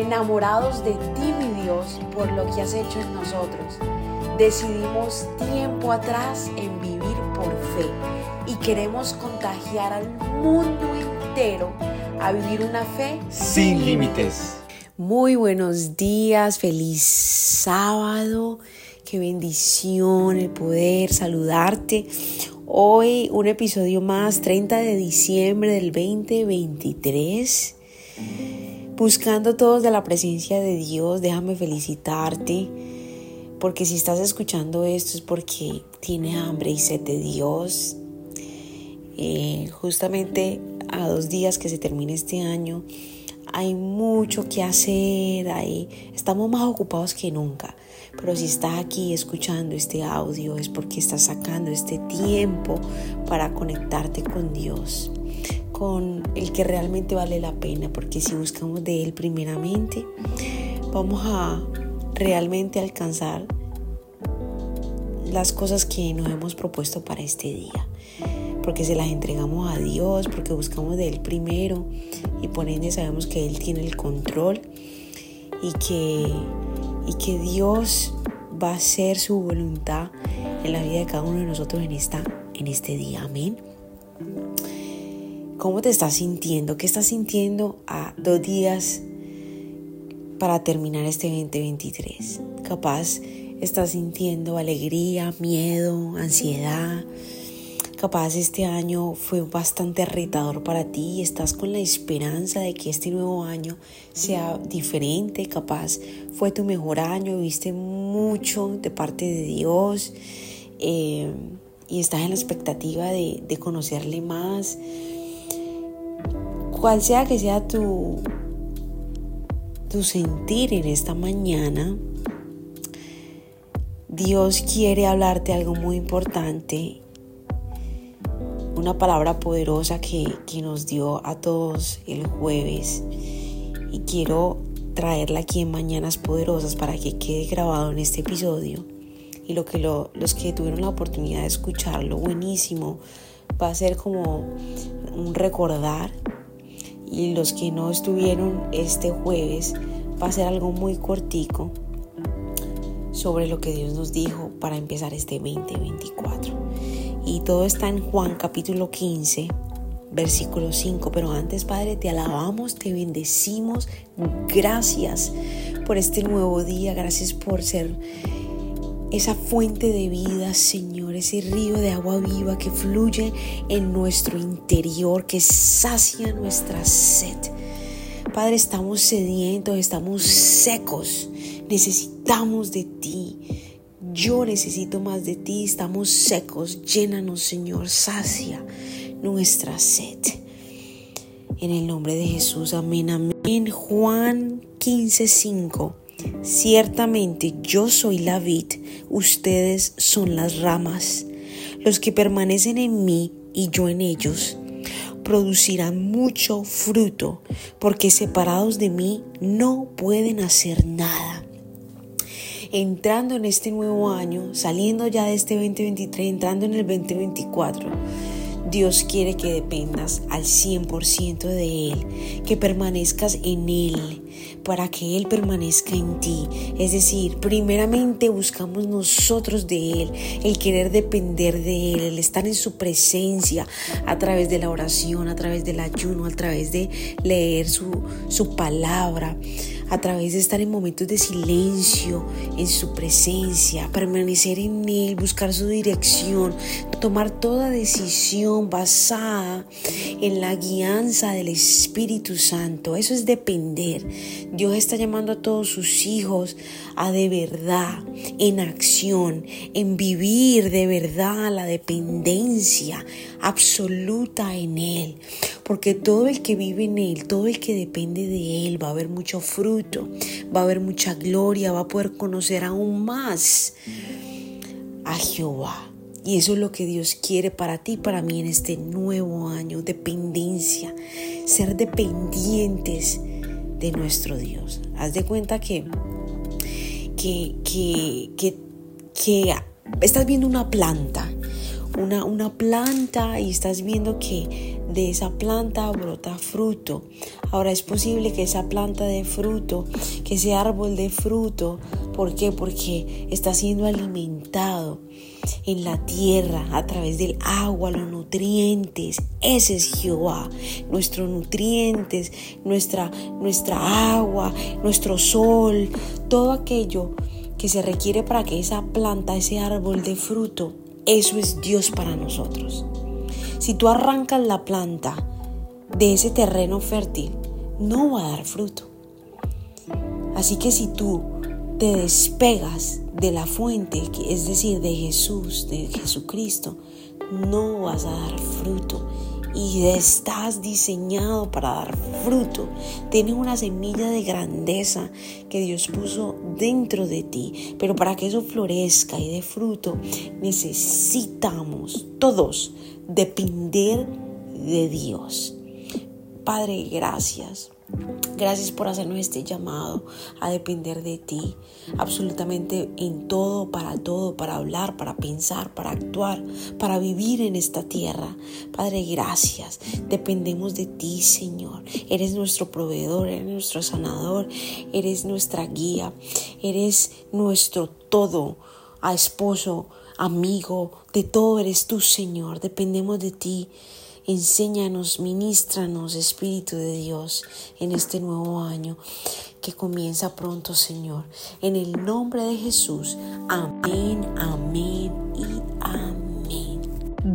enamorados de ti, mi Dios, por lo que has hecho en nosotros. Decidimos tiempo atrás en vivir por fe y queremos contagiar al mundo entero a vivir una fe sin límites. Muy buenos días, feliz sábado, qué bendición el poder saludarte. Hoy un episodio más, 30 de diciembre del 2023. Buscando todos de la presencia de Dios, déjame felicitarte, porque si estás escuchando esto es porque tiene hambre y sed de Dios. Eh, justamente a dos días que se termine este año, hay mucho que hacer, ahí estamos más ocupados que nunca. Pero si estás aquí escuchando este audio es porque estás sacando este tiempo para conectarte con Dios, con el que realmente vale la pena, porque si buscamos de Él primeramente, vamos a realmente alcanzar las cosas que nos hemos propuesto para este día porque se las entregamos a Dios, porque buscamos de Él primero y por ende sabemos que Él tiene el control y que, y que Dios va a hacer su voluntad en la vida de cada uno de nosotros en, esta, en este día. Amén. ¿Cómo te estás sintiendo? ¿Qué estás sintiendo a dos días para terminar este 2023? Capaz estás sintiendo alegría, miedo, ansiedad Capaz este año fue bastante retador para ti y estás con la esperanza de que este nuevo año sea diferente. Capaz fue tu mejor año, viste mucho de parte de Dios eh, y estás en la expectativa de, de conocerle más. Cual sea que sea tu, tu sentir en esta mañana, Dios quiere hablarte algo muy importante una palabra poderosa que, nos dio a todos el jueves. Y quiero traerla aquí en Mañanas Poderosas para que quede grabado en este episodio. Y lo que los que tuvieron la oportunidad de escucharlo buenísimo. Va a ser como un recordar y los que no estuvieron este jueves va a ser algo muy cortico sobre lo que Dios nos dijo para empezar este 2024 y todo está en Juan capítulo 15, versículo 5. Pero antes, Padre, te alabamos, te bendecimos. Gracias por este nuevo día, gracias por ser esa fuente de vida, Señor, ese río de agua viva que fluye en nuestro interior, que sacia nuestra sed. Padre, estamos sedientos, estamos secos, necesitamos de ti. Yo necesito más de ti, estamos secos, llénanos Señor, sacia nuestra sed. En el nombre de Jesús, amén, amén. Juan 15:5. Ciertamente yo soy la vid, ustedes son las ramas. Los que permanecen en mí y yo en ellos producirán mucho fruto, porque separados de mí no pueden hacer nada entrando en este nuevo año, saliendo ya de este 2023, entrando en el 2024, Dios quiere que dependas al 100% de Él, que permanezcas en Él, para que Él permanezca en ti. Es decir, primeramente buscamos nosotros de Él, el querer depender de Él, el estar en su presencia a través de la oración, a través del ayuno, a través de leer su, su palabra a través de estar en momentos de silencio, en su presencia, permanecer en Él, buscar su dirección, tomar toda decisión basada en la guianza del Espíritu Santo. Eso es depender. Dios está llamando a todos sus hijos a de verdad, en acción, en vivir de verdad la dependencia absoluta en Él. Porque todo el que vive en Él, todo el que depende de Él, va a haber mucho fruto, va a haber mucha gloria, va a poder conocer aún más a Jehová. Y eso es lo que Dios quiere para ti, para mí en este nuevo año, dependencia, ser dependientes de nuestro Dios. Haz de cuenta que, que, que, que, que estás viendo una planta, una, una planta y estás viendo que de esa planta brota fruto. Ahora es posible que esa planta de fruto, que ese árbol de fruto, ¿por qué? Porque está siendo alimentado en la tierra a través del agua, los nutrientes. Ese es Jehová, nuestros nutrientes, nuestra, nuestra agua, nuestro sol, todo aquello que se requiere para que esa planta, ese árbol de fruto, eso es Dios para nosotros. Si tú arrancas la planta de ese terreno fértil, no va a dar fruto. Así que si tú te despegas de la fuente, es decir, de Jesús, de Jesucristo, no vas a dar fruto. Y estás diseñado para dar fruto. Tienes una semilla de grandeza que Dios puso dentro de ti. Pero para que eso florezca y dé fruto, necesitamos todos depender de Dios. Padre, gracias. Gracias por hacernos este llamado a depender de ti, absolutamente en todo, para todo, para hablar, para pensar, para actuar, para vivir en esta tierra. Padre, gracias. Dependemos de ti, Señor. Eres nuestro proveedor, eres nuestro sanador, eres nuestra guía, eres nuestro todo, esposo, amigo, de todo eres tú, Señor. Dependemos de ti. Enséñanos, ministranos, Espíritu de Dios, en este nuevo año que comienza pronto, Señor. En el nombre de Jesús. Amén, amén y amén.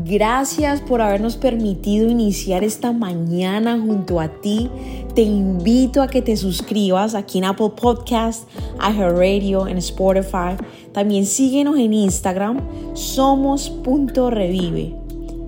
Gracias por habernos permitido iniciar esta mañana junto a ti. Te invito a que te suscribas aquí en Apple Podcast, Radio, en Spotify. También síguenos en Instagram, somos.revive